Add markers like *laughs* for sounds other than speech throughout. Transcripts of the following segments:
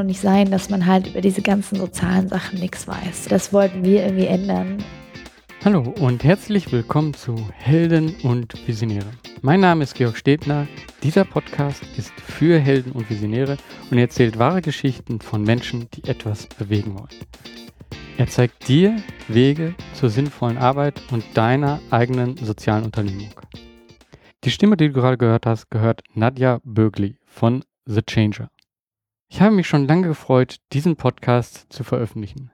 doch nicht sein, dass man halt über diese ganzen sozialen Sachen nichts weiß. Das wollten wir irgendwie ändern. Hallo und herzlich willkommen zu Helden und Visionäre. Mein Name ist Georg Stebner. Dieser Podcast ist für Helden und Visionäre und erzählt wahre Geschichten von Menschen, die etwas bewegen wollen. Er zeigt dir Wege zur sinnvollen Arbeit und deiner eigenen sozialen Unternehmung. Die Stimme, die du gerade gehört hast, gehört Nadja Bögli von The Changer. Ich habe mich schon lange gefreut, diesen Podcast zu veröffentlichen.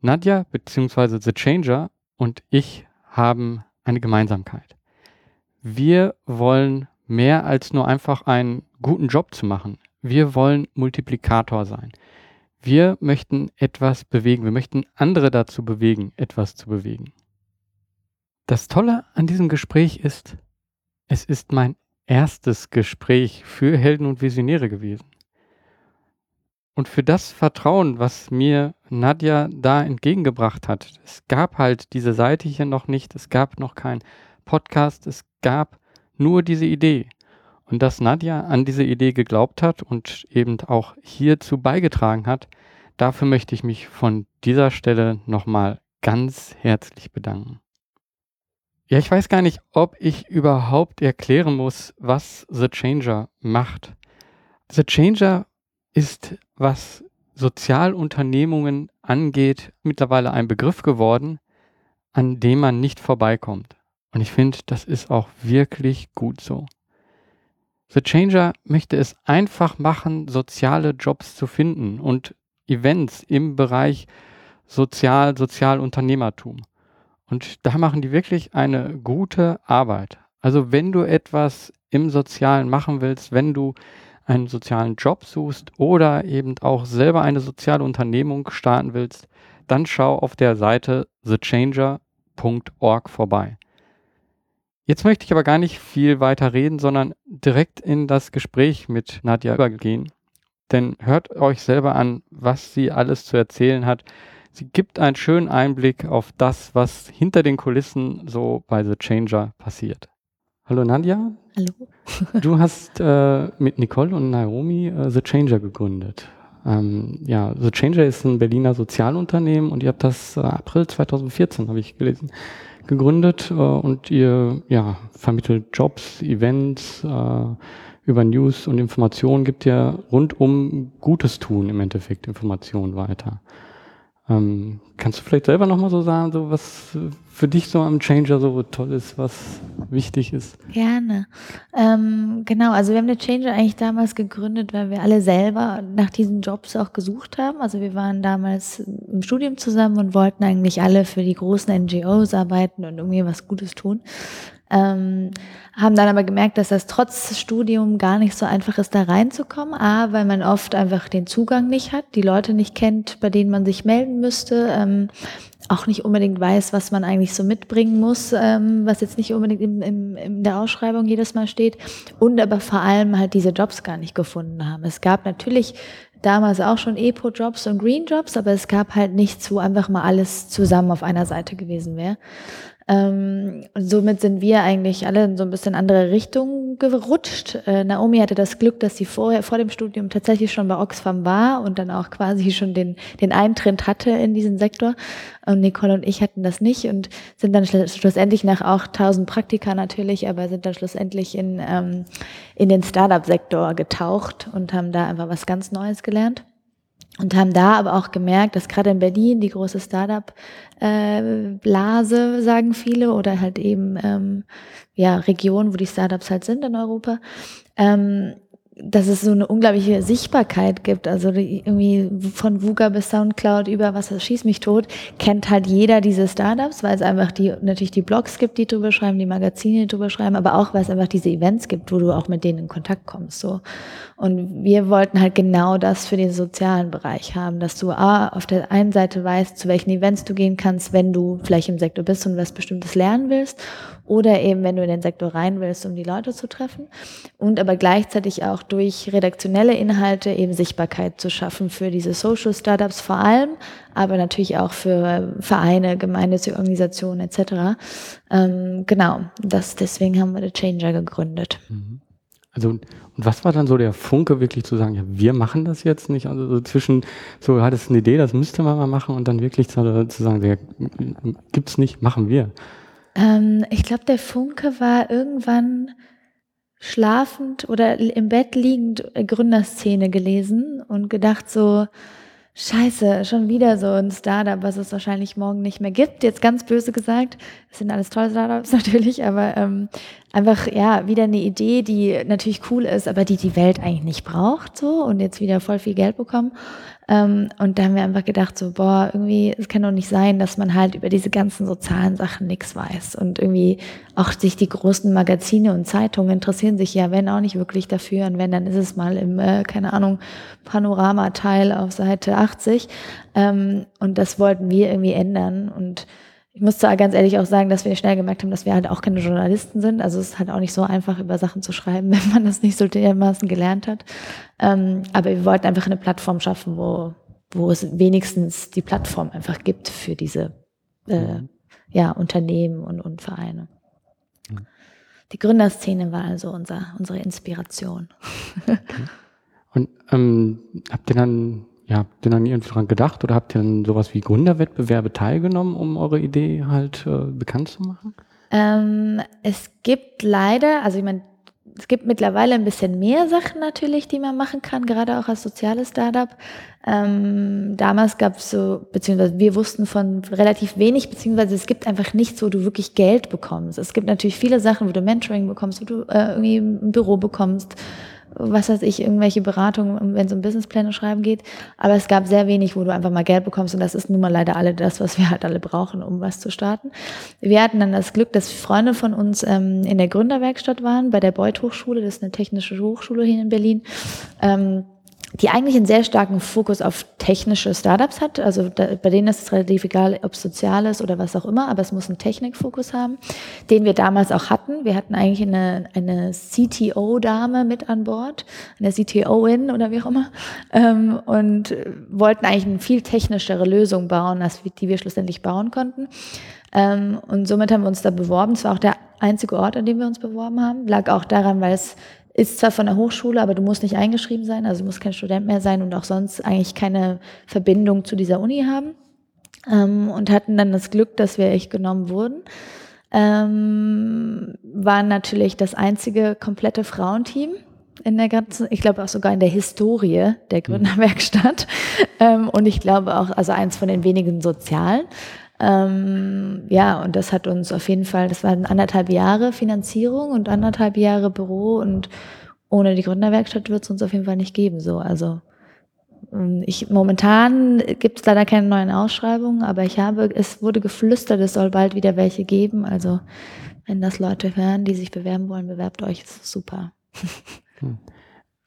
Nadja bzw. The Changer und ich haben eine Gemeinsamkeit. Wir wollen mehr als nur einfach einen guten Job zu machen. Wir wollen Multiplikator sein. Wir möchten etwas bewegen. Wir möchten andere dazu bewegen, etwas zu bewegen. Das Tolle an diesem Gespräch ist, es ist mein erstes Gespräch für Helden und Visionäre gewesen. Und für das Vertrauen, was mir Nadja da entgegengebracht hat. Es gab halt diese Seite hier noch nicht, es gab noch kein Podcast, es gab nur diese Idee. Und dass Nadja an diese Idee geglaubt hat und eben auch hierzu beigetragen hat, dafür möchte ich mich von dieser Stelle nochmal ganz herzlich bedanken. Ja, ich weiß gar nicht, ob ich überhaupt erklären muss, was The Changer macht. The Changer ist, was Sozialunternehmungen angeht, mittlerweile ein Begriff geworden, an dem man nicht vorbeikommt. Und ich finde, das ist auch wirklich gut so. The Changer möchte es einfach machen, soziale Jobs zu finden und Events im Bereich Sozial, Sozialunternehmertum. Und da machen die wirklich eine gute Arbeit. Also wenn du etwas im Sozialen machen willst, wenn du einen sozialen Job suchst oder eben auch selber eine soziale Unternehmung starten willst, dann schau auf der Seite thechanger.org vorbei. Jetzt möchte ich aber gar nicht viel weiter reden, sondern direkt in das Gespräch mit Nadja übergehen. Denn hört euch selber an, was sie alles zu erzählen hat. Sie gibt einen schönen Einblick auf das, was hinter den Kulissen so bei The Changer passiert. Hallo Nadja. Hallo. *laughs* du hast äh, mit Nicole und Naomi äh, The Changer gegründet. Ähm, ja, The Changer ist ein Berliner Sozialunternehmen und ihr habt das äh, April 2014, habe ich gelesen, gegründet äh, und ihr ja, vermittelt Jobs, Events, äh, über News und Informationen gibt ihr rund um Gutes tun im Endeffekt Informationen weiter. Ähm, kannst du vielleicht selber nochmal so sagen, so was für dich so am Changer so toll ist, was wichtig ist? Gerne. Ähm, genau, also wir haben den Changer eigentlich damals gegründet, weil wir alle selber nach diesen Jobs auch gesucht haben. Also wir waren damals im Studium zusammen und wollten eigentlich alle für die großen NGOs arbeiten und irgendwie was Gutes tun. Ähm, haben dann aber gemerkt, dass das trotz Studium gar nicht so einfach ist, da reinzukommen. A, weil man oft einfach den Zugang nicht hat, die Leute nicht kennt, bei denen man sich melden müsste, ähm, auch nicht unbedingt weiß, was man eigentlich so mitbringen muss, ähm, was jetzt nicht unbedingt im, im, in der Ausschreibung jedes Mal steht. Und aber vor allem halt diese Jobs gar nicht gefunden haben. Es gab natürlich damals auch schon Epo-Jobs und Green-Jobs, aber es gab halt nichts, wo einfach mal alles zusammen auf einer Seite gewesen wäre. Ähm, somit sind wir eigentlich alle in so ein bisschen andere Richtungen gerutscht. Äh, Naomi hatte das Glück, dass sie vorher vor dem Studium tatsächlich schon bei Oxfam war und dann auch quasi schon den, den Eintritt hatte in diesen Sektor. Und Nicole und ich hatten das nicht und sind dann schlussendlich nach auch tausend Praktika natürlich, aber sind dann schlussendlich in, ähm, in den Startup-Sektor getaucht und haben da einfach was ganz Neues gelernt und haben da aber auch gemerkt, dass gerade in Berlin die große Startup-Blase, sagen viele, oder halt eben ähm, ja Region, wo die Startups halt sind in Europa, ähm, dass es so eine unglaubliche Sichtbarkeit gibt. Also irgendwie von VUGA bis Soundcloud über was das schießt mich tot, kennt halt jeder diese Startups, weil es einfach die natürlich die Blogs gibt, die drüber schreiben, die Magazine, drüber schreiben, aber auch weil es einfach diese Events gibt, wo du auch mit denen in Kontakt kommst. So. Und wir wollten halt genau das für den sozialen Bereich haben, dass du A, auf der einen Seite weißt, zu welchen Events du gehen kannst, wenn du vielleicht im Sektor bist und was Bestimmtes lernen willst oder eben wenn du in den Sektor rein willst, um die Leute zu treffen und aber gleichzeitig auch durch redaktionelle Inhalte eben Sichtbarkeit zu schaffen für diese Social Startups vor allem, aber natürlich auch für Vereine, gemeinnützige Organisationen etc. Ähm, genau, das deswegen haben wir The Changer gegründet. Mhm. Also, und was war dann so der Funke, wirklich zu sagen, ja, wir machen das jetzt nicht? Also so zwischen, so hattest eine Idee, das müsste man mal machen und dann wirklich zu, zu sagen, ja, gibt's nicht, machen wir. Ähm, ich glaube, der Funke war irgendwann schlafend oder im Bett liegend Gründerszene gelesen und gedacht so, Scheiße, schon wieder so ein Startup, was es wahrscheinlich morgen nicht mehr gibt. Jetzt ganz böse gesagt, das sind alles tolle Startups *laughs* natürlich, aber ähm, einfach ja wieder eine Idee, die natürlich cool ist, aber die die Welt eigentlich nicht braucht so und jetzt wieder voll viel Geld bekommen. Ähm, und da haben wir einfach gedacht, so, boah, irgendwie, es kann doch nicht sein, dass man halt über diese ganzen sozialen Sachen nichts weiß. Und irgendwie auch sich die großen Magazine und Zeitungen interessieren sich ja, wenn auch nicht wirklich dafür. Und wenn, dann ist es mal im, äh, keine Ahnung, Panorama-Teil auf Seite 80. Ähm, und das wollten wir irgendwie ändern. Und ich muss da ganz ehrlich auch sagen, dass wir schnell gemerkt haben, dass wir halt auch keine Journalisten sind. Also es ist halt auch nicht so einfach, über Sachen zu schreiben, *laughs* wenn man das nicht so dermaßen gelernt hat. Ähm, aber wir wollten einfach eine Plattform schaffen, wo, wo es wenigstens die Plattform einfach gibt für diese äh, ja, Unternehmen und, und Vereine. Die Gründerszene war also unser, unsere Inspiration. *laughs* und ähm, habt ihr dann ja, habt ihr dann irgendwie dran gedacht oder habt ihr dann sowas wie Gründerwettbewerbe teilgenommen, um eure Idee halt äh, bekannt zu machen? Ähm, es gibt leider, also ich meine, es gibt mittlerweile ein bisschen mehr Sachen natürlich, die man machen kann, gerade auch als soziales Startup. Ähm, damals gab es so, beziehungsweise wir wussten von relativ wenig, beziehungsweise es gibt einfach nichts, wo du wirklich Geld bekommst. Es gibt natürlich viele Sachen, wo du Mentoring bekommst, wo du äh, irgendwie ein Büro bekommst was weiß ich, irgendwelche Beratungen, wenn es um Businesspläne schreiben geht. Aber es gab sehr wenig, wo du einfach mal Geld bekommst und das ist nun mal leider alle das, was wir halt alle brauchen, um was zu starten. Wir hatten dann das Glück, dass Freunde von uns ähm, in der Gründerwerkstatt waren, bei der Beuth Hochschule, das ist eine technische Hochschule hier in Berlin. Ähm, die eigentlich einen sehr starken Fokus auf technische Startups hat. Also da, bei denen ist es relativ egal, ob es sozial ist oder was auch immer, aber es muss einen Technikfokus haben, den wir damals auch hatten. Wir hatten eigentlich eine, eine CTO-Dame mit an Bord, eine CTO-In oder wie auch immer, ähm, und wollten eigentlich eine viel technischere Lösung bauen, als die wir schlussendlich bauen konnten. Ähm, und somit haben wir uns da beworben. Es war auch der einzige Ort, an dem wir uns beworben haben. Lag auch daran, weil es ist zwar von der Hochschule, aber du musst nicht eingeschrieben sein, also du musst kein Student mehr sein und auch sonst eigentlich keine Verbindung zu dieser Uni haben. Ähm, und hatten dann das Glück, dass wir echt genommen wurden. Ähm, waren natürlich das einzige komplette Frauenteam in der ganzen, ich glaube auch sogar in der Historie der Gründerwerkstatt. Ähm, und ich glaube auch, also eins von den wenigen Sozialen. Ähm, ja, und das hat uns auf jeden Fall, das waren anderthalb Jahre Finanzierung und anderthalb Jahre Büro und ohne die Gründerwerkstatt wird es uns auf jeden Fall nicht geben. So, also ähm, ich, momentan gibt es leider keine neuen Ausschreibungen, aber ich habe, es wurde geflüstert, es soll bald wieder welche geben. Also wenn das Leute hören, die sich bewerben wollen, bewerbt euch, ist super.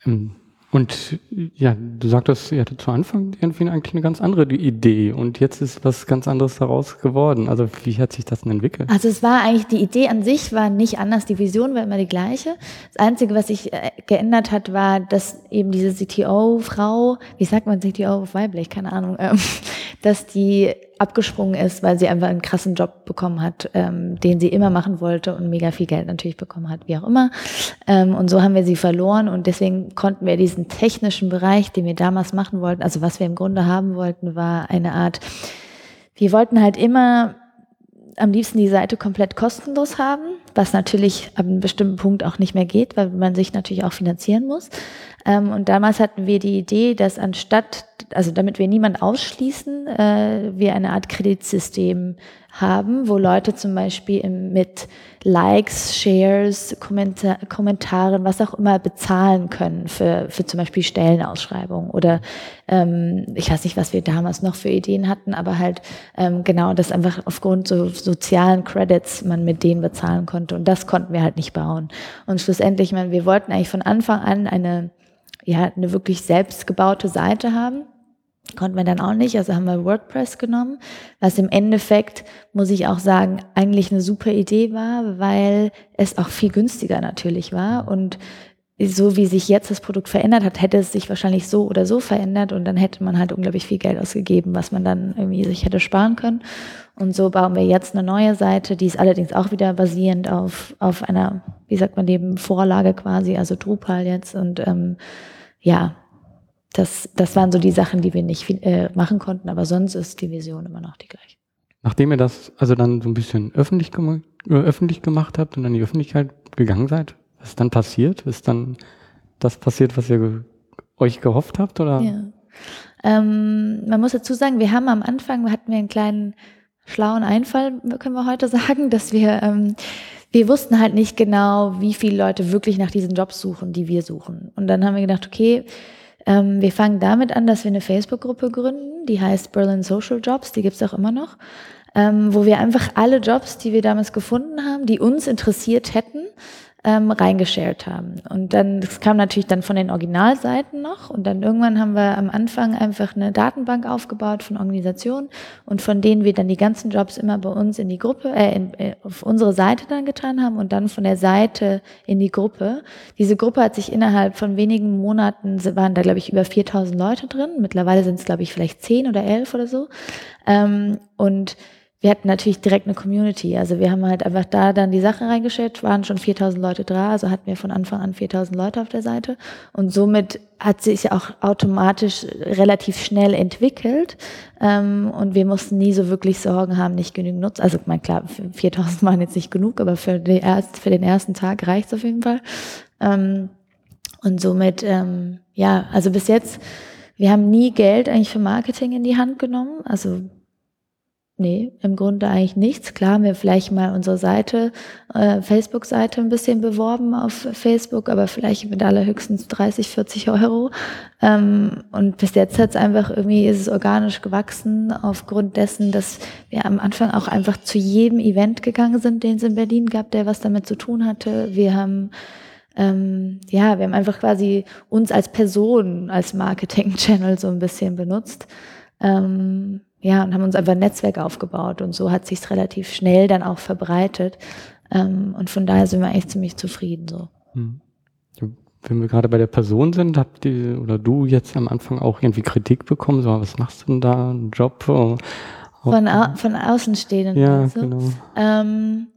Hm. Und ja, du sagtest, ihr hattet zu Anfang irgendwie eigentlich eine ganz andere Idee und jetzt ist was ganz anderes daraus geworden. Also wie hat sich das denn entwickelt? Also es war eigentlich, die Idee an sich war nicht anders, die Vision war immer die gleiche. Das Einzige, was sich äh, geändert hat, war, dass eben diese CTO-Frau, wie sagt man CTO auf weiblich, keine Ahnung, ähm, *laughs* dass die abgesprungen ist, weil sie einfach einen krassen Job bekommen hat, ähm, den sie immer machen wollte und mega viel Geld natürlich bekommen hat, wie auch immer. Ähm, und so haben wir sie verloren und deswegen konnten wir diesen technischen Bereich, den wir damals machen wollten, also was wir im Grunde haben wollten, war eine Art, wir wollten halt immer am liebsten die Seite komplett kostenlos haben, was natürlich ab einem bestimmten Punkt auch nicht mehr geht, weil man sich natürlich auch finanzieren muss. Ähm, und damals hatten wir die Idee, dass anstatt, also damit wir niemand ausschließen, äh, wir eine Art Kreditsystem haben, wo Leute zum Beispiel mit Likes, Shares, Kommentar Kommentaren, was auch immer bezahlen können für, für zum Beispiel Stellenausschreibungen oder ähm, ich weiß nicht, was wir damals noch für Ideen hatten, aber halt ähm, genau, dass einfach aufgrund so sozialen Credits man mit denen bezahlen konnte und das konnten wir halt nicht bauen. Und schlussendlich, man, wir wollten eigentlich von Anfang an eine ja, eine wirklich selbstgebaute Seite haben. Konnten wir dann auch nicht, also haben wir WordPress genommen, was im Endeffekt, muss ich auch sagen, eigentlich eine super Idee war, weil es auch viel günstiger natürlich war und so wie sich jetzt das Produkt verändert hat, hätte es sich wahrscheinlich so oder so verändert und dann hätte man halt unglaublich viel Geld ausgegeben, was man dann irgendwie sich hätte sparen können. Und so bauen wir jetzt eine neue Seite, die ist allerdings auch wieder basierend auf, auf einer, wie sagt man eben, Vorlage quasi, also Drupal jetzt. Und ähm, ja, das, das waren so die Sachen, die wir nicht viel, äh, machen konnten, aber sonst ist die Vision immer noch die gleiche. Nachdem ihr das also dann so ein bisschen öffentlich, gem äh, öffentlich gemacht habt und an die Öffentlichkeit gegangen seid, was ist dann passiert? Ist dann das passiert, was ihr ge euch gehofft habt? Oder? Ja. Ähm, man muss dazu sagen, wir haben am Anfang, hatten wir einen kleinen schlauen Einfall, können wir heute *laughs* sagen, dass wir, ähm, wir wussten halt nicht genau, wie viele Leute wirklich nach diesen Jobs suchen, die wir suchen. Und dann haben wir gedacht, okay, ähm, wir fangen damit an, dass wir eine Facebook-Gruppe gründen, die heißt Berlin Social Jobs, die gibt's auch immer noch, ähm, wo wir einfach alle Jobs, die wir damals gefunden haben, die uns interessiert hätten, ähm, reingeshared haben. Und dann, das kam natürlich dann von den Originalseiten noch. Und dann irgendwann haben wir am Anfang einfach eine Datenbank aufgebaut von Organisationen und von denen wir dann die ganzen Jobs immer bei uns in die Gruppe, äh, in, äh, auf unsere Seite dann getan haben und dann von der Seite in die Gruppe. Diese Gruppe hat sich innerhalb von wenigen Monaten, waren da glaube ich über 4000 Leute drin. Mittlerweile sind es glaube ich vielleicht 10 oder 11 oder so. Ähm, und wir hatten natürlich direkt eine Community. Also wir haben halt einfach da dann die Sache reingestellt, waren schon 4000 Leute da, also hatten wir von Anfang an 4000 Leute auf der Seite. Und somit hat sich auch automatisch relativ schnell entwickelt. Ähm, und wir mussten nie so wirklich Sorgen haben, nicht genügend Nutzer. Also mein klar, 4000 waren jetzt nicht genug, aber für, die erst, für den ersten Tag reicht es auf jeden Fall. Ähm, und somit, ähm, ja, also bis jetzt, wir haben nie Geld eigentlich für Marketing in die Hand genommen. Also Nee, im Grunde eigentlich nichts. Klar haben wir vielleicht mal unsere Seite, äh, Facebook-Seite ein bisschen beworben auf Facebook, aber vielleicht mit allerhöchstens 30, 40 Euro. Ähm, und bis jetzt hat es einfach irgendwie, ist es organisch gewachsen aufgrund dessen, dass wir am Anfang auch einfach zu jedem Event gegangen sind, den es in Berlin gab, der was damit zu tun hatte. Wir haben ähm, ja, wir haben einfach quasi uns als Person, als Marketing-Channel so ein bisschen benutzt. Ähm, ja, und haben uns einfach ein Netzwerk aufgebaut und so hat sich relativ schnell dann auch verbreitet. Ähm, und von daher sind wir echt ziemlich zufrieden so. Hm. Wenn wir gerade bei der Person sind, habt ihr oder du jetzt am Anfang auch irgendwie Kritik bekommen? So, was machst du denn da? Ein Job? Von, au von Außenstehenden. Ja, also. genau. Ähm,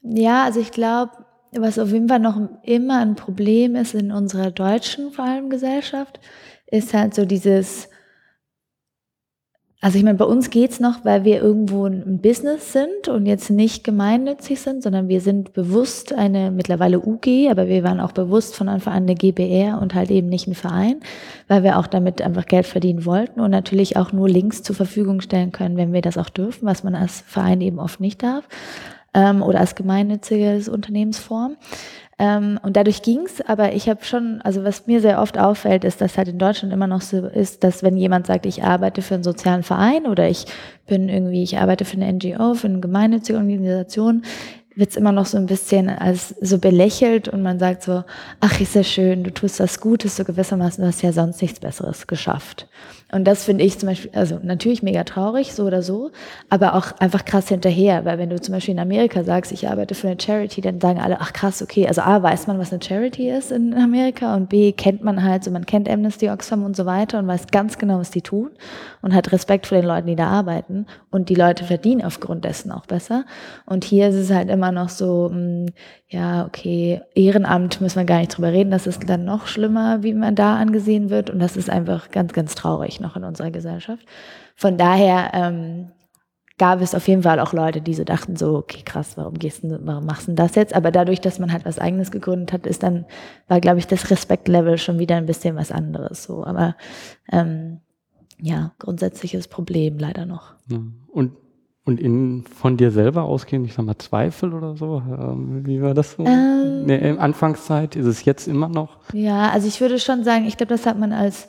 ja, also ich glaube, was auf jeden Fall noch immer ein Problem ist in unserer deutschen vor allem Gesellschaft, ist halt so dieses also ich meine, bei uns geht's noch, weil wir irgendwo ein Business sind und jetzt nicht gemeinnützig sind, sondern wir sind bewusst eine mittlerweile UG, aber wir waren auch bewusst von Anfang an eine GBR und halt eben nicht ein Verein, weil wir auch damit einfach Geld verdienen wollten und natürlich auch nur Links zur Verfügung stellen können, wenn wir das auch dürfen, was man als Verein eben oft nicht darf ähm, oder als gemeinnütziges Unternehmensform. Ähm, und dadurch ging's, aber ich habe schon, also was mir sehr oft auffällt, ist, dass halt in Deutschland immer noch so ist, dass wenn jemand sagt, ich arbeite für einen sozialen Verein oder ich bin irgendwie, ich arbeite für eine NGO, für eine gemeinnützige Organisation, wird's immer noch so ein bisschen als so belächelt und man sagt so, ach, ist ja schön, du tust was Gutes, so gewissermaßen, du hast ja sonst nichts Besseres geschafft. Und das finde ich zum Beispiel, also natürlich mega traurig, so oder so, aber auch einfach krass hinterher, weil wenn du zum Beispiel in Amerika sagst, ich arbeite für eine Charity, dann sagen alle, ach krass, okay, also A, weiß man, was eine Charity ist in Amerika und B, kennt man halt, so man kennt Amnesty Oxfam und so weiter und weiß ganz genau, was die tun und hat Respekt vor den Leuten, die da arbeiten und die Leute verdienen aufgrund dessen auch besser. Und hier ist es halt immer noch so, mh, hm, ja, okay, Ehrenamt müssen wir gar nicht drüber reden, das ist dann noch schlimmer, wie man da angesehen wird und das ist einfach ganz, ganz traurig noch in unserer Gesellschaft. Von daher ähm, gab es auf jeden Fall auch Leute, die so dachten so, okay, krass, warum gehst du, warum machst du das jetzt? Aber dadurch, dass man halt was Eigenes gegründet hat, ist dann, war, glaube ich, das Respektlevel schon wieder ein bisschen was anderes. So, aber ähm, ja, grundsätzliches Problem leider noch. Und und in, von dir selber ausgehen, ich sag mal, Zweifel oder so? Ähm, wie war das so? Ähm, nee, in Anfangszeit ist es jetzt immer noch? Ja, also ich würde schon sagen, ich glaube, das hat man als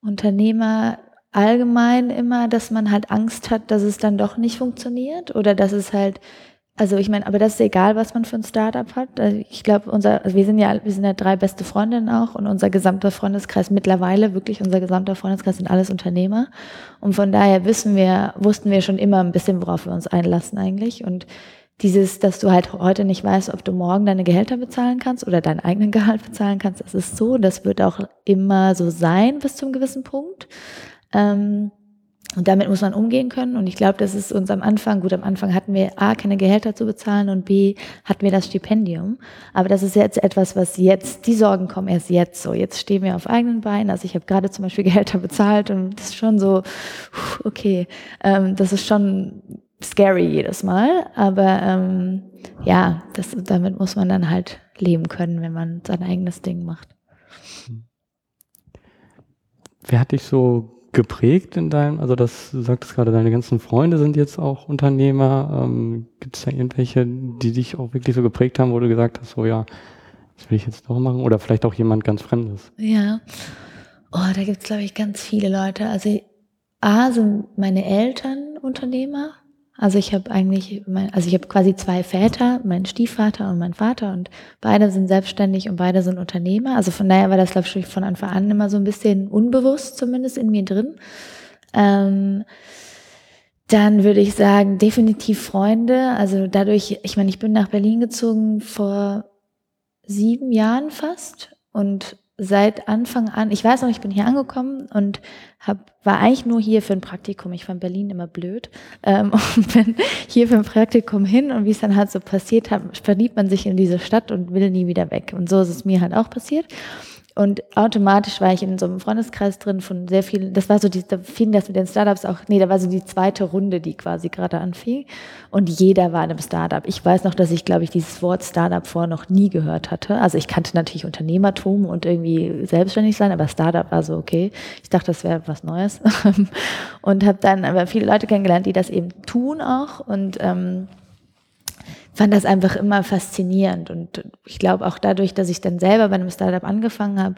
Unternehmer allgemein immer, dass man halt Angst hat, dass es dann doch nicht funktioniert oder dass es halt also ich meine, aber das ist egal, was man für ein Startup hat. Also ich glaube, unser, also wir sind ja, wir sind ja drei beste Freundinnen auch und unser gesamter Freundeskreis mittlerweile, wirklich unser gesamter Freundeskreis sind alles Unternehmer. Und von daher wissen wir, wussten wir schon immer ein bisschen, worauf wir uns einlassen eigentlich. Und dieses, dass du halt heute nicht weißt, ob du morgen deine Gehälter bezahlen kannst oder deinen eigenen Gehalt bezahlen kannst, das ist so. Das wird auch immer so sein bis zum gewissen Punkt. Ähm, und damit muss man umgehen können. Und ich glaube, das ist uns am Anfang, gut, am Anfang hatten wir A, keine Gehälter zu bezahlen und B, hatten wir das Stipendium. Aber das ist jetzt etwas, was jetzt, die Sorgen kommen erst jetzt so. Jetzt stehen wir auf eigenen Beinen. Also ich habe gerade zum Beispiel *laughs* Gehälter bezahlt und das ist schon so, okay, ähm, das ist schon scary jedes Mal. Aber ähm, ja, das, damit muss man dann halt leben können, wenn man sein eigenes Ding macht. Wer hat dich so geprägt in deinem, also das, du sagtest gerade, deine ganzen Freunde sind jetzt auch Unternehmer. Ähm, Gibt es da irgendwelche, die dich auch wirklich so geprägt haben, wo du gesagt hast, so ja, das will ich jetzt doch machen? Oder vielleicht auch jemand ganz Fremdes? Ja, oh, da gibt es, glaube ich, ganz viele Leute. Also A sind meine Eltern Unternehmer. Also ich habe eigentlich, mein, also ich habe quasi zwei Väter, meinen Stiefvater und meinen Vater und beide sind selbstständig und beide sind Unternehmer. Also von daher war das, glaube ich, von Anfang an immer so ein bisschen unbewusst zumindest in mir drin. Ähm, dann würde ich sagen, definitiv Freunde. Also dadurch, ich meine, ich bin nach Berlin gezogen vor sieben Jahren fast und seit Anfang an, ich weiß noch, ich bin hier angekommen und hab, war eigentlich nur hier für ein Praktikum. Ich fand Berlin immer blöd ähm, *laughs* und bin hier für ein Praktikum hin und wie es dann halt so passiert hat, verliebt man sich in diese Stadt und will nie wieder weg. Und so ist es mir halt auch passiert. Und automatisch war ich in so einem Freundeskreis drin von sehr vielen, das war so, die, da fing das mit den Startups auch, nee, da war so die zweite Runde, die quasi gerade anfing. Und jeder war in einem Startup. Ich weiß noch, dass ich, glaube ich, dieses Wort Startup vorher noch nie gehört hatte. Also ich kannte natürlich Unternehmertum und irgendwie selbstständig sein, aber Startup war so, okay. Ich dachte, das wäre was Neues. *laughs* und habe dann aber viele Leute kennengelernt, die das eben tun auch. Und ähm, fand das einfach immer faszinierend. Und ich glaube auch dadurch, dass ich dann selber bei einem Startup angefangen habe,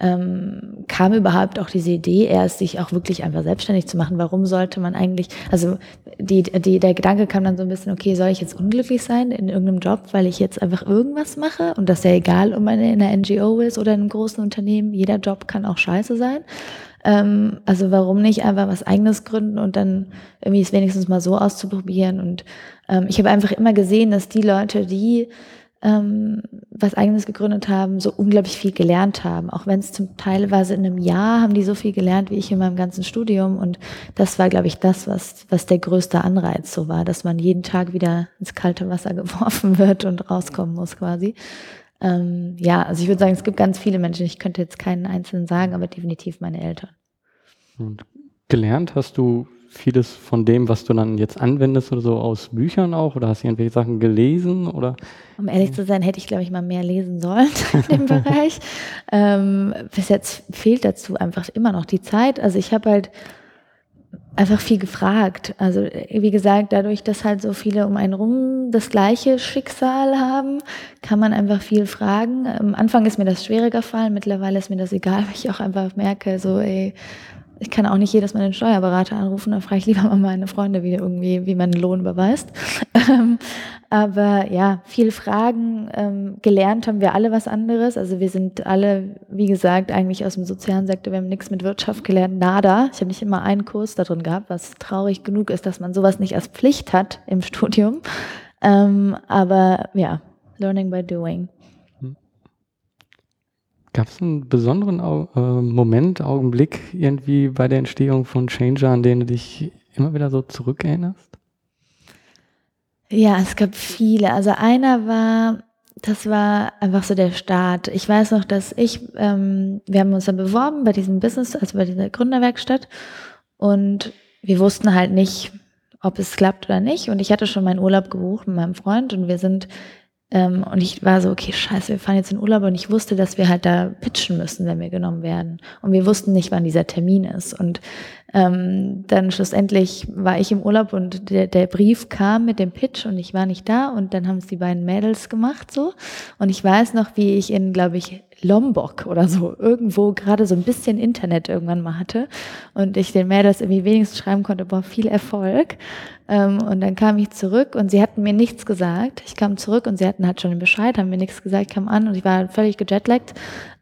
ähm, kam überhaupt auch diese Idee erst, sich auch wirklich einfach selbstständig zu machen. Warum sollte man eigentlich, also die, die, der Gedanke kam dann so ein bisschen, okay, soll ich jetzt unglücklich sein in irgendeinem Job, weil ich jetzt einfach irgendwas mache und das ist ja egal, ob man in einer NGO ist oder in einem großen Unternehmen, jeder Job kann auch scheiße sein. Ähm, also warum nicht einfach was eigenes gründen und dann irgendwie es wenigstens mal so auszuprobieren. Und ähm, ich habe einfach immer gesehen, dass die Leute, die ähm, was eigenes gegründet haben, so unglaublich viel gelernt haben. Auch wenn es zum Teilweise in einem Jahr haben die so viel gelernt wie ich in meinem ganzen Studium. Und das war, glaube ich, das, was, was der größte Anreiz so war, dass man jeden Tag wieder ins kalte Wasser *laughs* geworfen wird und rauskommen muss quasi. Ähm, ja, also ich würde sagen, es gibt ganz viele Menschen. Ich könnte jetzt keinen einzelnen sagen, aber definitiv meine Eltern. Und gelernt hast du vieles von dem, was du dann jetzt anwendest oder so aus Büchern auch? Oder hast du irgendwelche Sachen gelesen? Oder? Um ehrlich zu sein, hätte ich, glaube ich, mal mehr lesen sollen *laughs* in dem Bereich. Ähm, bis jetzt fehlt dazu einfach immer noch die Zeit. Also ich habe halt einfach viel gefragt. Also wie gesagt, dadurch, dass halt so viele um einen rum das gleiche Schicksal haben, kann man einfach viel fragen. Am Anfang ist mir das schwieriger gefallen, mittlerweile ist mir das egal, *laughs* weil ich auch einfach merke, so ey, ich kann auch nicht jedes Mal den Steuerberater anrufen, dann frage ich lieber mal meine Freunde, wie irgendwie, wie man Lohn beweist. *laughs* Ähm, aber ja, viel Fragen. Ähm, gelernt haben wir alle was anderes. Also wir sind alle, wie gesagt, eigentlich aus dem sozialen Sektor. Wir haben nichts mit Wirtschaft gelernt, nada. Ich habe nicht immer einen Kurs da drin gehabt, was traurig genug ist, dass man sowas nicht als Pflicht hat im Studium. Ähm, aber ja, learning by doing. Gab es einen besonderen äh, Moment, Augenblick irgendwie bei der Entstehung von Changer, an den du dich immer wieder so zurückerinnerst? Ja, es gab viele. Also einer war, das war einfach so der Start. Ich weiß noch, dass ich, ähm, wir haben uns dann beworben bei diesem Business, also bei dieser Gründerwerkstatt und wir wussten halt nicht, ob es klappt oder nicht. Und ich hatte schon meinen Urlaub gebucht mit meinem Freund und wir sind ähm, und ich war so, okay, scheiße, wir fahren jetzt in Urlaub und ich wusste, dass wir halt da pitchen müssen, wenn wir genommen werden. Und wir wussten nicht, wann dieser Termin ist. Und ähm, dann schlussendlich war ich im Urlaub und der, der Brief kam mit dem Pitch und ich war nicht da und dann haben es die beiden Mädels gemacht so. Und ich weiß noch, wie ich in, glaube ich, Lombok oder so irgendwo gerade so ein bisschen Internet irgendwann mal hatte und ich den Mädels irgendwie wenigstens schreiben konnte, boah, viel Erfolg. Ähm, und dann kam ich zurück und sie hatten mir nichts gesagt. Ich kam zurück und sie hatten halt schon den Bescheid, haben mir nichts gesagt, kam an und ich war völlig gejetlaggt.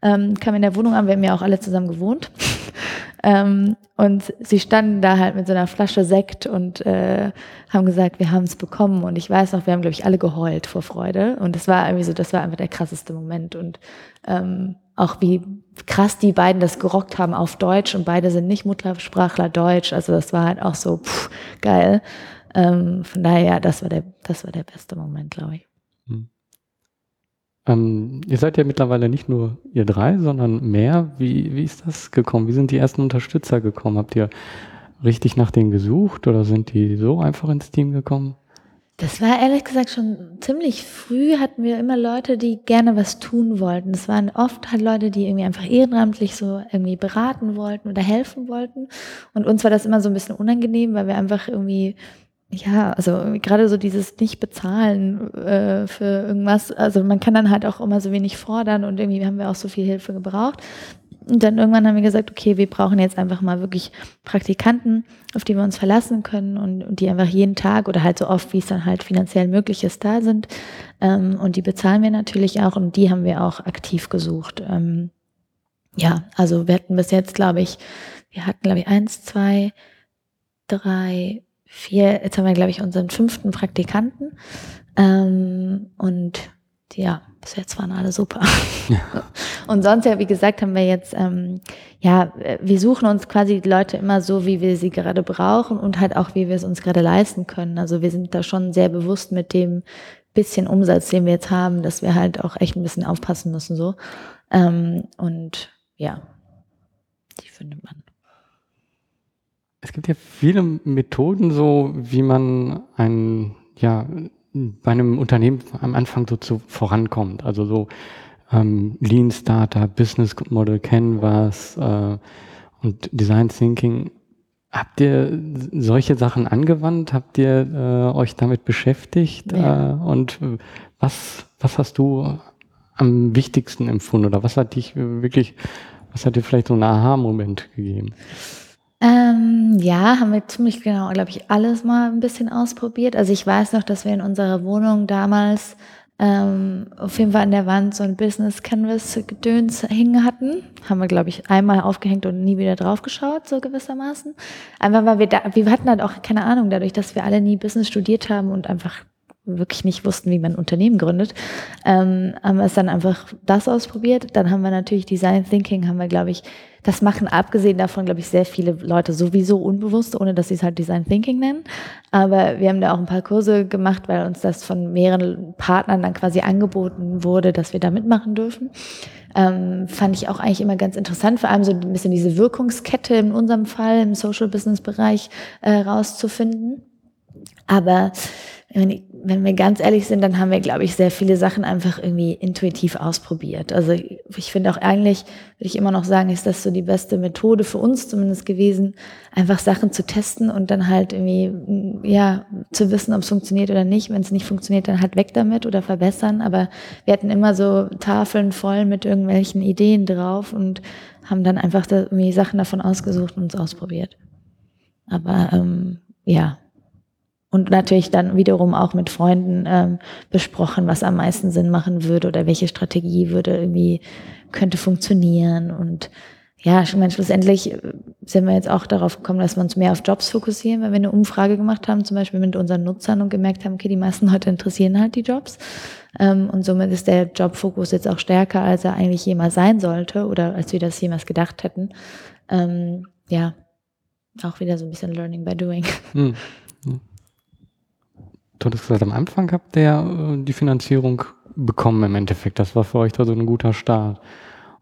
Ähm, kam in der Wohnung an, wir haben ja auch alle zusammen gewohnt. *laughs* ähm, und sie standen da halt mit so einer Flasche Sekt und äh, haben gesagt, wir haben es bekommen. Und ich weiß noch, wir haben, glaube ich, alle geheult vor Freude. Und das war irgendwie so, das war einfach der krasseste Moment. Und ähm, auch wie krass die beiden das gerockt haben auf Deutsch und beide sind nicht Muttersprachler Deutsch. Also das war halt auch so pff, geil. Ähm, von daher, ja, das war der, das war der beste Moment, glaube ich. Hm. Ähm, ihr seid ja mittlerweile nicht nur ihr drei, sondern mehr. Wie, wie ist das gekommen? Wie sind die ersten Unterstützer gekommen? Habt ihr richtig nach denen gesucht oder sind die so einfach ins Team gekommen? Das war ehrlich gesagt schon ziemlich früh, hatten wir immer Leute, die gerne was tun wollten. Das waren oft halt Leute, die irgendwie einfach ehrenamtlich so irgendwie beraten wollten oder helfen wollten. Und uns war das immer so ein bisschen unangenehm, weil wir einfach irgendwie ja, also gerade so dieses Nicht-Bezahlen äh, für irgendwas, also man kann dann halt auch immer so wenig fordern und irgendwie haben wir auch so viel Hilfe gebraucht. Und dann irgendwann haben wir gesagt, okay, wir brauchen jetzt einfach mal wirklich Praktikanten, auf die wir uns verlassen können und, und die einfach jeden Tag oder halt so oft, wie es dann halt finanziell möglich ist, da sind. Ähm, und die bezahlen wir natürlich auch und die haben wir auch aktiv gesucht. Ähm, ja, also wir hatten bis jetzt, glaube ich, wir hatten, glaube ich, eins, zwei, drei, vier, jetzt haben wir, glaube ich, unseren fünften Praktikanten. Ähm, und ja, bis jetzt waren alle super. *laughs* Ja. Und sonst ja, wie gesagt, haben wir jetzt, ähm, ja, wir suchen uns quasi die Leute immer so, wie wir sie gerade brauchen und halt auch, wie wir es uns gerade leisten können. Also wir sind da schon sehr bewusst mit dem bisschen Umsatz, den wir jetzt haben, dass wir halt auch echt ein bisschen aufpassen müssen so. Ähm, und ja, die findet man. Es gibt ja viele Methoden, so wie man ein, ja, bei einem Unternehmen am Anfang so zu vorankommt. Also so ähm, Lean Startup, Business Model Canvas äh, und Design Thinking. Habt ihr solche Sachen angewandt? Habt ihr äh, euch damit beschäftigt? Ja. Äh, und was, was hast du am wichtigsten empfunden oder was hat dich wirklich, was hat dir vielleicht so einen Aha-Moment gegeben? Ähm, ja, haben wir ziemlich genau, glaube ich, alles mal ein bisschen ausprobiert. Also ich weiß noch, dass wir in unserer Wohnung damals ähm, auf jeden Fall an der Wand so ein Business Canvas Gedöns hängen hatten. Haben wir, glaube ich, einmal aufgehängt und nie wieder drauf geschaut, so gewissermaßen. Einfach weil wir da, wir hatten halt auch keine Ahnung, dadurch, dass wir alle nie Business studiert haben und einfach wirklich nicht wussten, wie man ein Unternehmen gründet, ähm, haben wir es dann einfach das ausprobiert. Dann haben wir natürlich Design Thinking, haben wir, glaube ich, das machen abgesehen davon, glaube ich, sehr viele Leute sowieso unbewusst, ohne dass sie es halt Design Thinking nennen. Aber wir haben da auch ein paar Kurse gemacht, weil uns das von mehreren Partnern dann quasi angeboten wurde, dass wir da mitmachen dürfen. Ähm, fand ich auch eigentlich immer ganz interessant, vor allem so ein bisschen diese Wirkungskette in unserem Fall im Social Business Bereich äh, rauszufinden. Aber wenn, wenn wir ganz ehrlich sind, dann haben wir, glaube ich, sehr viele Sachen einfach irgendwie intuitiv ausprobiert. Also ich finde auch eigentlich, würde ich immer noch sagen, ist das so die beste Methode für uns zumindest gewesen, einfach Sachen zu testen und dann halt irgendwie, ja, zu wissen, ob es funktioniert oder nicht. Wenn es nicht funktioniert, dann halt weg damit oder verbessern. Aber wir hatten immer so Tafeln voll mit irgendwelchen Ideen drauf und haben dann einfach irgendwie Sachen davon ausgesucht und uns ausprobiert. Aber ähm, ja, und natürlich dann wiederum auch mit Freunden ähm, besprochen, was am meisten Sinn machen würde oder welche Strategie würde irgendwie könnte funktionieren und ja, ich meine, schlussendlich äh, sind wir jetzt auch darauf gekommen, dass wir uns mehr auf Jobs fokussieren, weil wir eine Umfrage gemacht haben, zum Beispiel mit unseren Nutzern und gemerkt haben, okay, die meisten *laughs* Leute interessieren halt die Jobs. Ähm, und somit ist der Jobfokus jetzt auch stärker, als er eigentlich jemals sein sollte oder als wir das jemals gedacht hätten. Ähm, ja, auch wieder so ein bisschen Learning by Doing. Hm. Du hattest gesagt, am Anfang habt ihr äh, die Finanzierung bekommen im Endeffekt. Das war für euch da so ein guter Start.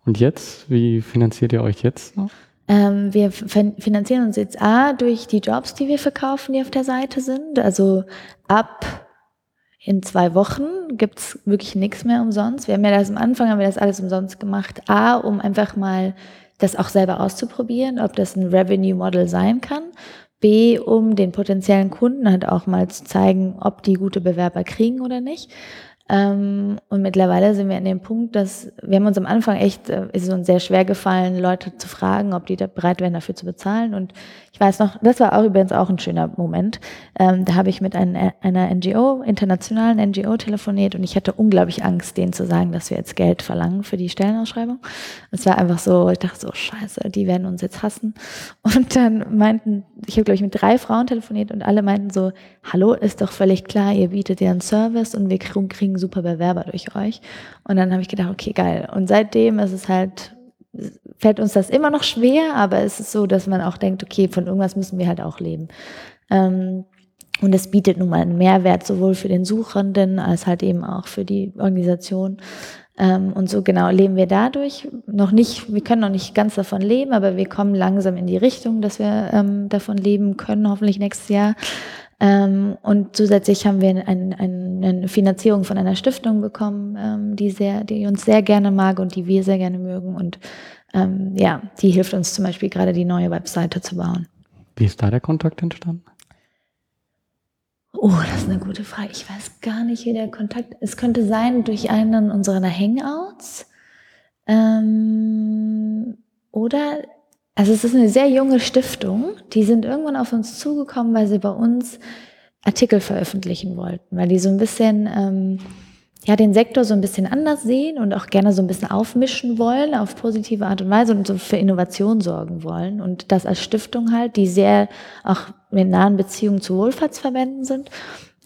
Und jetzt, wie finanziert ihr euch jetzt noch? Ähm, wir finanzieren uns jetzt A durch die Jobs, die wir verkaufen, die auf der Seite sind. Also ab in zwei Wochen gibt's wirklich nichts mehr umsonst. Wir haben ja das am Anfang, haben wir das alles umsonst gemacht. A, um einfach mal das auch selber auszuprobieren, ob das ein Revenue Model sein kann. B, um den potenziellen Kunden halt auch mal zu zeigen, ob die gute Bewerber kriegen oder nicht. Ähm, und mittlerweile sind wir an dem Punkt, dass wir haben uns am Anfang echt, äh, ist es uns sehr schwer gefallen, Leute zu fragen, ob die da bereit wären, dafür zu bezahlen. Und ich weiß noch, das war auch übrigens auch ein schöner Moment. Ähm, da habe ich mit ein, einer NGO, internationalen NGO telefoniert und ich hatte unglaublich Angst, denen zu sagen, dass wir jetzt Geld verlangen für die Stellenausschreibung. Es war einfach so, ich dachte so, scheiße, die werden uns jetzt hassen. Und dann meinten, ich habe glaube ich mit drei Frauen telefoniert und alle meinten so, hallo, ist doch völlig klar, ihr bietet ja einen Service und wir kriegen kriegen super Bewerber durch euch. Und dann habe ich gedacht, okay, geil. Und seitdem ist es halt, fällt uns das immer noch schwer, aber es ist so, dass man auch denkt, okay, von irgendwas müssen wir halt auch leben. Ähm, und es bietet nun mal einen Mehrwert sowohl für den Suchenden als halt eben auch für die Organisation. Ähm, und so genau leben wir dadurch. Noch nicht, wir können noch nicht ganz davon leben, aber wir kommen langsam in die Richtung, dass wir ähm, davon leben können, hoffentlich nächstes Jahr. Ähm, und zusätzlich haben wir ein, ein, eine Finanzierung von einer Stiftung bekommen, ähm, die, sehr, die uns sehr gerne mag und die wir sehr gerne mögen. Und ähm, ja, die hilft uns zum Beispiel gerade die neue Webseite zu bauen. Wie ist da der Kontakt entstanden? Oh, das ist eine gute Frage. Ich weiß gar nicht, wie der Kontakt. Es könnte sein durch einen unserer Hangouts. Ähm, oder also es ist eine sehr junge Stiftung. Die sind irgendwann auf uns zugekommen, weil sie bei uns Artikel veröffentlichen wollten, weil die so ein bisschen ähm, ja den Sektor so ein bisschen anders sehen und auch gerne so ein bisschen aufmischen wollen auf positive Art und Weise und so für Innovation sorgen wollen und das als Stiftung halt, die sehr auch in nahen Beziehungen zu Wohlfahrtsverbänden sind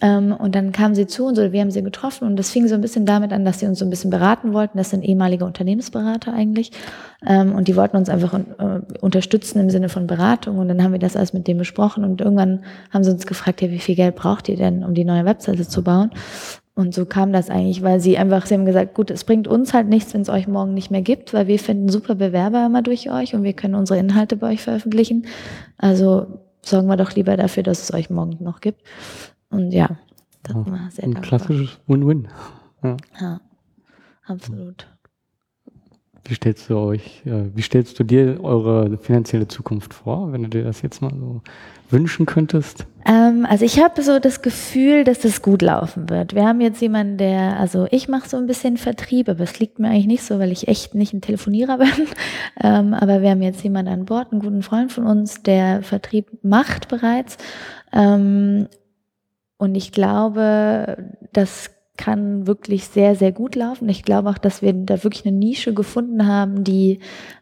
und dann kamen sie zu uns oder wir haben sie getroffen und das fing so ein bisschen damit an, dass sie uns so ein bisschen beraten wollten. Das sind ehemalige Unternehmensberater eigentlich. Ähm, und die wollten uns einfach äh, unterstützen im Sinne von Beratung. Und dann haben wir das alles mit denen besprochen und irgendwann haben sie uns gefragt, ja, wie viel Geld braucht ihr denn, um die neue Webseite zu bauen? Und so kam das eigentlich, weil sie einfach, sie haben gesagt, gut, es bringt uns halt nichts, wenn es euch morgen nicht mehr gibt, weil wir finden super Bewerber immer durch euch und wir können unsere Inhalte bei euch veröffentlichen. Also sorgen wir doch lieber dafür, dass es euch morgen noch gibt. Und ja, das ja, war sehr Ein klassisches Win-Win. Ja. ja, absolut. Wie stellst du euch, äh, wie stellst du dir eure finanzielle Zukunft vor, wenn du dir das jetzt mal so wünschen könntest? Ähm, also ich habe so das Gefühl, dass das gut laufen wird. Wir haben jetzt jemanden, der, also ich mache so ein bisschen Vertrieb, aber es liegt mir eigentlich nicht so, weil ich echt nicht ein Telefonierer *laughs* bin. Ähm, aber wir haben jetzt jemanden an Bord, einen guten Freund von uns, der Vertrieb macht bereits. Ähm, und ich glaube, das kann wirklich sehr, sehr gut laufen. Ich glaube auch, dass wir da wirklich eine Nische gefunden haben, die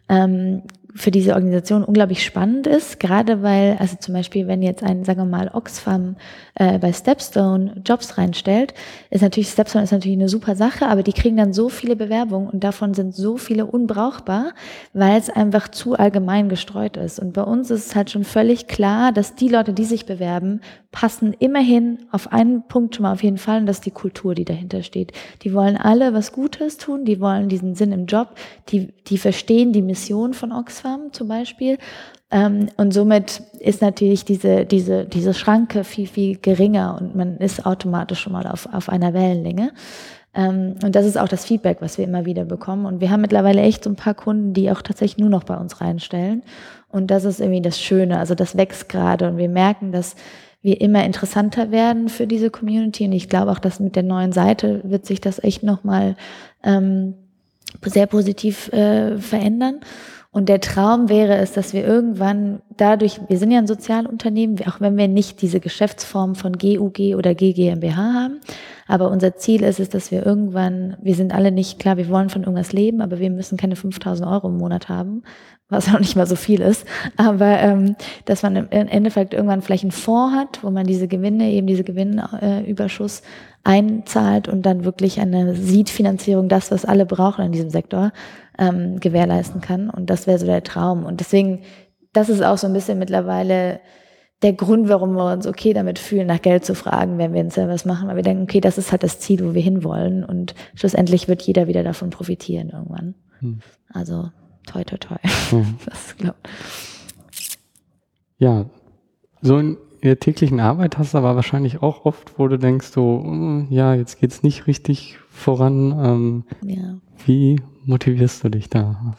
ähm, für diese Organisation unglaublich spannend ist, gerade weil, also zum Beispiel, wenn jetzt ein, sagen wir mal, Oxfam äh, bei Stepstone Jobs reinstellt, ist natürlich, Stepstone ist natürlich eine super Sache, aber die kriegen dann so viele Bewerbungen und davon sind so viele unbrauchbar, weil es einfach zu allgemein gestreut ist. Und bei uns ist es halt schon völlig klar, dass die Leute, die sich bewerben, passen immerhin auf einen Punkt schon mal auf jeden Fall und das ist die Kultur, die dahinter steht. Die wollen alle was Gutes tun, die wollen diesen Sinn im Job, die, die verstehen die Mission von Oxfam zum Beispiel ähm, und somit ist natürlich diese, diese, diese Schranke viel, viel geringer und man ist automatisch schon mal auf, auf einer Wellenlänge. Ähm, und das ist auch das Feedback, was wir immer wieder bekommen. Und wir haben mittlerweile echt so ein paar Kunden, die auch tatsächlich nur noch bei uns reinstellen. Und das ist irgendwie das Schöne. Also das wächst gerade und wir merken, dass wir immer interessanter werden für diese Community. Und ich glaube auch, dass mit der neuen Seite wird sich das echt nochmal ähm, sehr positiv äh, verändern. Und der Traum wäre es, dass wir irgendwann dadurch, wir sind ja ein Sozialunternehmen, auch wenn wir nicht diese Geschäftsform von GUG oder GGMBH haben, aber unser Ziel ist es, dass wir irgendwann, wir sind alle nicht, klar, wir wollen von irgendwas leben, aber wir müssen keine 5000 Euro im Monat haben, was auch nicht mal so viel ist, aber ähm, dass man im Endeffekt irgendwann vielleicht einen Fonds hat, wo man diese Gewinne, eben diese Gewinnüberschuss einzahlt und dann wirklich eine Seed-Finanzierung, das, was alle brauchen in diesem Sektor, ähm, gewährleisten kann. Und das wäre so der Traum. Und deswegen, das ist auch so ein bisschen mittlerweile der Grund, warum wir uns okay damit fühlen, nach Geld zu fragen, wenn wir einen Service machen, weil wir denken, okay, das ist halt das Ziel, wo wir hinwollen und schlussendlich wird jeder wieder davon profitieren irgendwann. Hm. Also toi toi toi. Mhm. *laughs* Das glaubt. Ja, so in der täglichen Arbeit hast du aber wahrscheinlich auch oft, wo du denkst, so, hm, ja, jetzt geht's nicht richtig voran. Ähm, ja. Wie motivierst du dich da?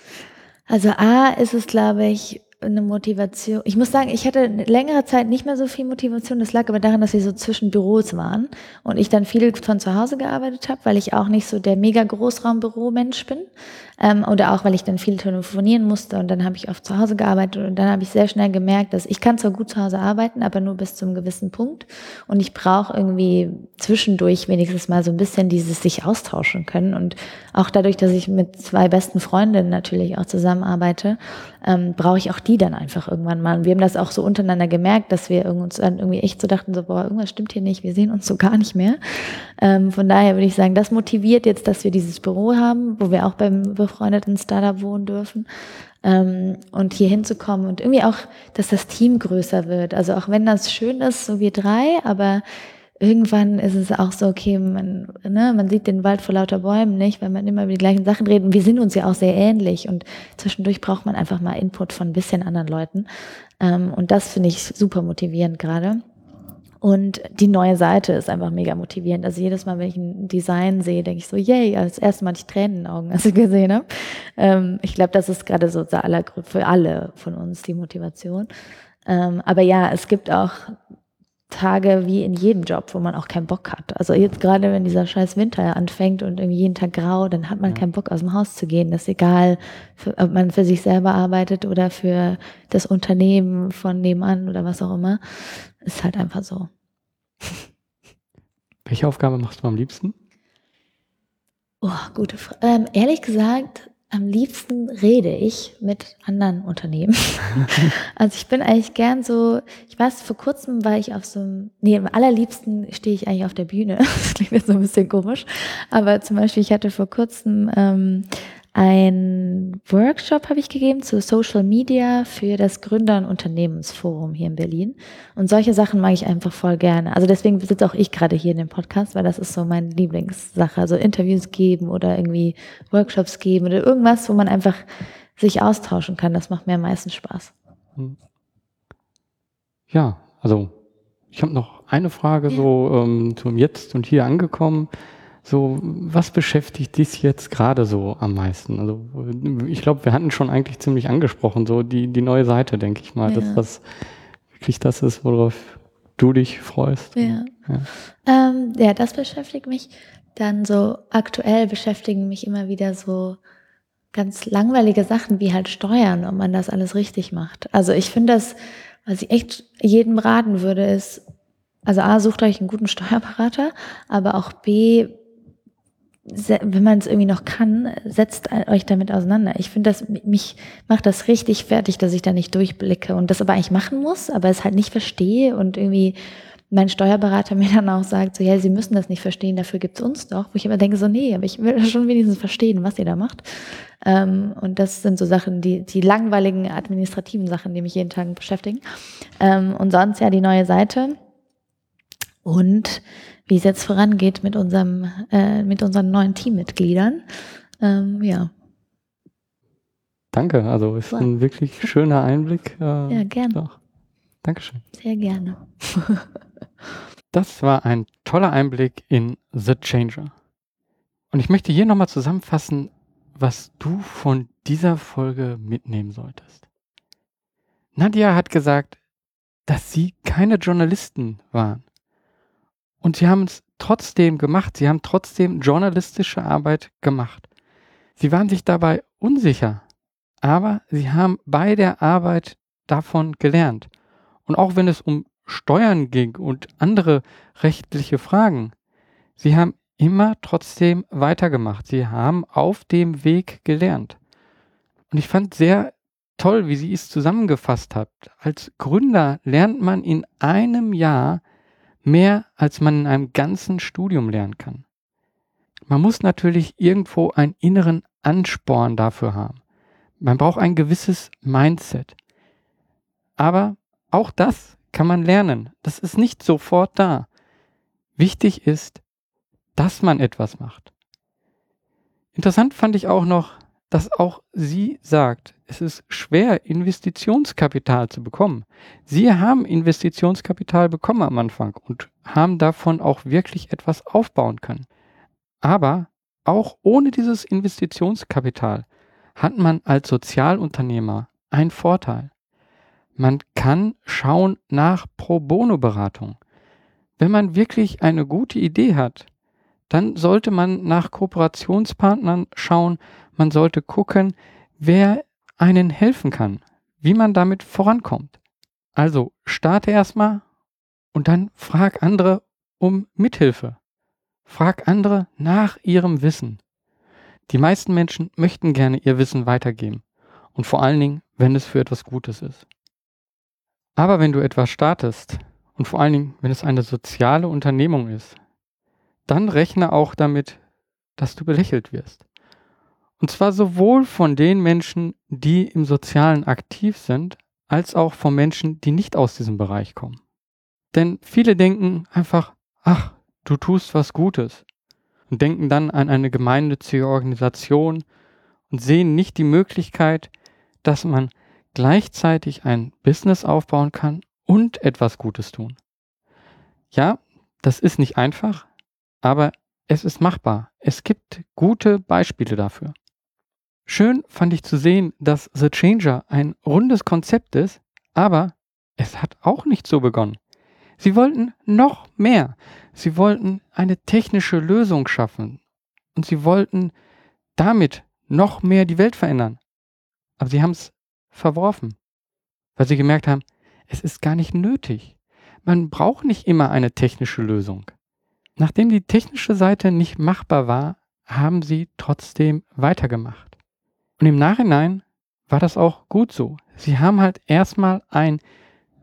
Also A ist es, glaube ich, eine Motivation. Ich muss sagen, ich hatte längere Zeit nicht mehr so viel Motivation. Das lag aber daran, dass wir so zwischen Büros waren und ich dann viel von zu Hause gearbeitet habe, weil ich auch nicht so der mega Großraumbüro-Mensch bin. Ähm, oder auch, weil ich dann viel telefonieren musste und dann habe ich oft zu Hause gearbeitet und dann habe ich sehr schnell gemerkt, dass ich kann zwar gut zu Hause arbeiten, aber nur bis zu einem gewissen Punkt und ich brauche irgendwie zwischendurch wenigstens mal so ein bisschen dieses sich austauschen können und auch dadurch, dass ich mit zwei besten Freundinnen natürlich auch zusammenarbeite, ähm, brauche ich auch die dann einfach irgendwann mal. Und wir haben das auch so untereinander gemerkt, dass wir uns dann irgendwie echt so dachten, so, boah, irgendwas stimmt hier nicht, wir sehen uns so gar nicht mehr. Ähm, von daher würde ich sagen, das motiviert jetzt, dass wir dieses Büro haben, wo wir auch beim befreundeten Startup wohnen dürfen. Ähm, und hier hinzukommen und irgendwie auch, dass das Team größer wird. Also auch wenn das schön ist, so wir drei, aber irgendwann ist es auch so, okay, man, ne, man sieht den Wald vor lauter Bäumen nicht, weil man immer über die gleichen Sachen redet. Und wir sind uns ja auch sehr ähnlich und zwischendurch braucht man einfach mal Input von ein bisschen anderen Leuten. Ähm, und das finde ich super motivierend gerade. Und die neue Seite ist einfach mega motivierend. Also jedes Mal, wenn ich ein Design sehe, denke ich so, yay, als erstes Mal hatte ich Tränen in den Augen, *laughs* als ich gesehen habe. Ähm, ich glaube, das ist gerade so für alle von uns die Motivation. Ähm, aber ja, es gibt auch Tage wie in jedem Job, wo man auch keinen Bock hat. Also jetzt gerade, wenn dieser scheiß Winter anfängt und irgendwie jeden Tag grau, dann hat man ja. keinen Bock aus dem Haus zu gehen. Das ist egal, ob man für sich selber arbeitet oder für das Unternehmen von nebenan oder was auch immer. Ist halt einfach so. *laughs* Welche Aufgabe machst du am liebsten? Oh, gute Frage. Ähm, ehrlich gesagt, am liebsten rede ich mit anderen Unternehmen. *laughs* also ich bin eigentlich gern so, ich weiß, vor kurzem war ich auf so einem, nee, am allerliebsten stehe ich eigentlich auf der Bühne. *laughs* Das klingt jetzt so ein bisschen komisch. Aber zum Beispiel, ich hatte vor kurzem ähm, ein Workshop habe ich gegeben zu Social Media für das Gründer- und Unternehmensforum hier in Berlin. Und solche Sachen mag ich einfach voll gerne. Also deswegen sitze auch ich gerade hier in dem Podcast, weil das ist so meine Lieblingssache. Also Interviews geben oder irgendwie Workshops geben oder irgendwas, wo man einfach sich austauschen kann. Das macht mir am meisten Spaß. Hm. Ja, also ich habe noch eine Frage ja. so ähm, zum Jetzt und hier angekommen. So, was beschäftigt dich jetzt gerade so am meisten? Also, ich glaube, wir hatten schon eigentlich ziemlich angesprochen, so die, die neue Seite, denke ich mal, ja. dass das wirklich das ist, worauf du dich freust. Ja. Ja. Ähm, ja, das beschäftigt mich. Dann so aktuell beschäftigen mich immer wieder so ganz langweilige Sachen wie halt Steuern, ob man das alles richtig macht. Also ich finde das, was ich echt jedem raten würde, ist, also A, sucht euch einen guten Steuerberater, aber auch B, wenn man es irgendwie noch kann, setzt euch damit auseinander. Ich finde, das mich macht das richtig fertig, dass ich da nicht durchblicke und das aber eigentlich machen muss, aber es halt nicht verstehe und irgendwie mein Steuerberater *laughs* mir dann auch sagt, so ja, Sie müssen das nicht verstehen, dafür gibt's uns doch. Wo ich immer denke, so nee, aber ich will *laughs* schon wenigstens verstehen, was ihr da macht. Ähm, und das sind so Sachen, die, die langweiligen administrativen Sachen, die mich jeden Tag beschäftigen. Ähm, und sonst ja die neue Seite. Und wie es jetzt vorangeht mit unserem, äh, mit unseren neuen Teammitgliedern. Ähm, ja. Danke, also ist wow. ein wirklich schöner Einblick. Äh, ja, gerne. Doch. Dankeschön. Sehr gerne. *laughs* das war ein toller Einblick in The Changer. Und ich möchte hier nochmal zusammenfassen, was du von dieser Folge mitnehmen solltest. Nadja hat gesagt, dass sie keine Journalisten waren. Und sie haben es trotzdem gemacht. Sie haben trotzdem journalistische Arbeit gemacht. Sie waren sich dabei unsicher, aber sie haben bei der Arbeit davon gelernt. Und auch wenn es um Steuern ging und andere rechtliche Fragen, sie haben immer trotzdem weitergemacht. Sie haben auf dem Weg gelernt. Und ich fand sehr toll, wie sie es zusammengefasst hat. Als Gründer lernt man in einem Jahr mehr als man in einem ganzen Studium lernen kann. Man muss natürlich irgendwo einen inneren Ansporn dafür haben. Man braucht ein gewisses Mindset. Aber auch das kann man lernen. Das ist nicht sofort da. Wichtig ist, dass man etwas macht. Interessant fand ich auch noch, dass auch sie sagt, es ist schwer, Investitionskapital zu bekommen. Sie haben Investitionskapital bekommen am Anfang und haben davon auch wirklich etwas aufbauen können. Aber auch ohne dieses Investitionskapital hat man als Sozialunternehmer einen Vorteil. man kann schauen nach Pro Bono-Beratung. Wenn man wirklich eine gute Idee hat, dann sollte man nach Kooperationspartnern schauen, man sollte gucken, wer einen helfen kann, wie man damit vorankommt. Also starte erstmal und dann frag andere um Mithilfe. Frag andere nach ihrem Wissen. Die meisten Menschen möchten gerne ihr Wissen weitergeben und vor allen Dingen, wenn es für etwas Gutes ist. Aber wenn du etwas startest und vor allen Dingen, wenn es eine soziale Unternehmung ist, dann rechne auch damit, dass du belächelt wirst. Und zwar sowohl von den Menschen, die im Sozialen aktiv sind, als auch von Menschen, die nicht aus diesem Bereich kommen. Denn viele denken einfach, ach, du tust was Gutes und denken dann an eine gemeinnützige Organisation und sehen nicht die Möglichkeit, dass man gleichzeitig ein Business aufbauen kann und etwas Gutes tun. Ja, das ist nicht einfach, aber es ist machbar. Es gibt gute Beispiele dafür. Schön fand ich zu sehen, dass The Changer ein rundes Konzept ist, aber es hat auch nicht so begonnen. Sie wollten noch mehr. Sie wollten eine technische Lösung schaffen und sie wollten damit noch mehr die Welt verändern. Aber sie haben es verworfen, weil sie gemerkt haben, es ist gar nicht nötig. Man braucht nicht immer eine technische Lösung. Nachdem die technische Seite nicht machbar war, haben sie trotzdem weitergemacht. Und im Nachhinein war das auch gut so. Sie haben halt erstmal einen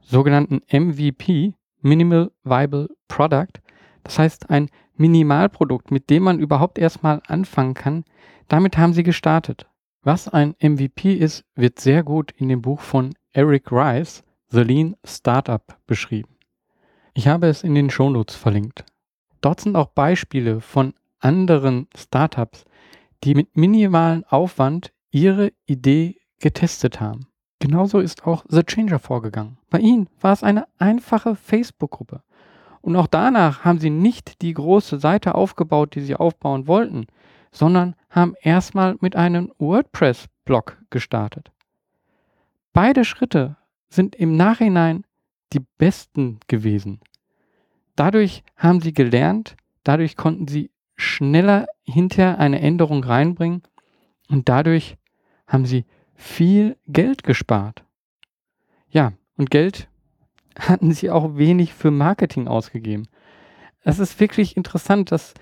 sogenannten MVP, Minimal Viable Product, das heißt ein Minimalprodukt, mit dem man überhaupt erstmal anfangen kann. Damit haben sie gestartet. Was ein MVP ist, wird sehr gut in dem Buch von Eric Rice, The Lean Startup, beschrieben. Ich habe es in den Shownotes verlinkt. Dort sind auch Beispiele von anderen Startups, die mit minimalen Aufwand ihre Idee getestet haben. Genauso ist auch The Changer vorgegangen. Bei ihnen war es eine einfache Facebook-Gruppe. Und auch danach haben sie nicht die große Seite aufgebaut, die sie aufbauen wollten, sondern haben erstmal mit einem WordPress-Blog gestartet. Beide Schritte sind im Nachhinein die besten gewesen. Dadurch haben sie gelernt, dadurch konnten sie schneller hinter eine Änderung reinbringen und dadurch haben sie viel Geld gespart. Ja, und Geld *laughs* hatten sie auch wenig für Marketing ausgegeben. Es ist wirklich interessant, dass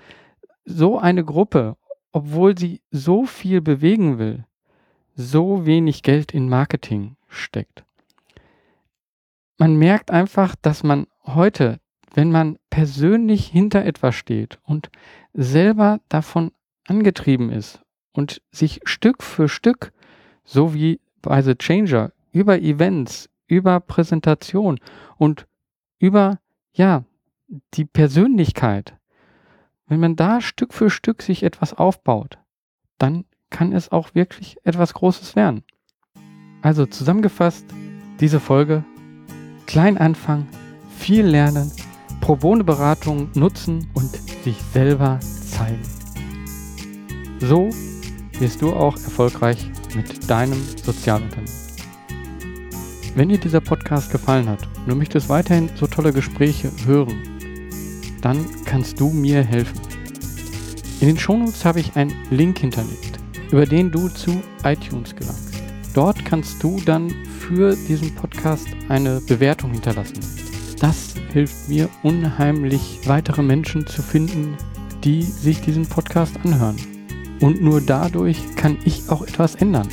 so eine Gruppe, obwohl sie so viel bewegen will, so wenig Geld in Marketing steckt. Man merkt einfach, dass man heute, wenn man persönlich hinter etwas steht und selber davon angetrieben ist und sich Stück für Stück, so wie bei The Changer, über Events, über Präsentation und über, ja, die Persönlichkeit, wenn man da Stück für Stück sich etwas aufbaut, dann kann es auch wirklich etwas Großes werden. Also zusammengefasst, diese Folge, klein anfangen, viel lernen, Pro Bono Beratung nutzen und sich selber zeigen. So wirst du auch erfolgreich mit deinem Sozialunternehmen. Wenn dir dieser Podcast gefallen hat und du möchtest weiterhin so tolle Gespräche hören, dann kannst du mir helfen. In den Shownotes habe ich einen Link hinterlegt, über den du zu iTunes gelangst. Dort kannst du dann für diesen Podcast eine Bewertung hinterlassen. Das hilft mir unheimlich, weitere Menschen zu finden, die sich diesen Podcast anhören. Und nur dadurch kann ich auch etwas ändern.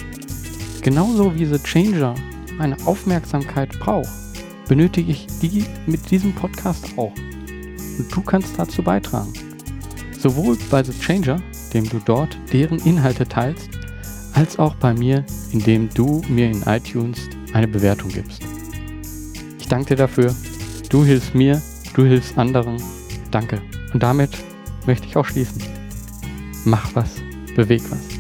Genauso wie The Changer meine Aufmerksamkeit braucht, benötige ich die mit diesem Podcast auch. Und du kannst dazu beitragen. Sowohl bei The Changer, dem du dort deren Inhalte teilst, als auch bei mir, indem du mir in iTunes eine Bewertung gibst. Ich danke dir dafür. Du hilfst mir, du hilfst anderen. Danke. Und damit möchte ich auch schließen. Mach was beweg was.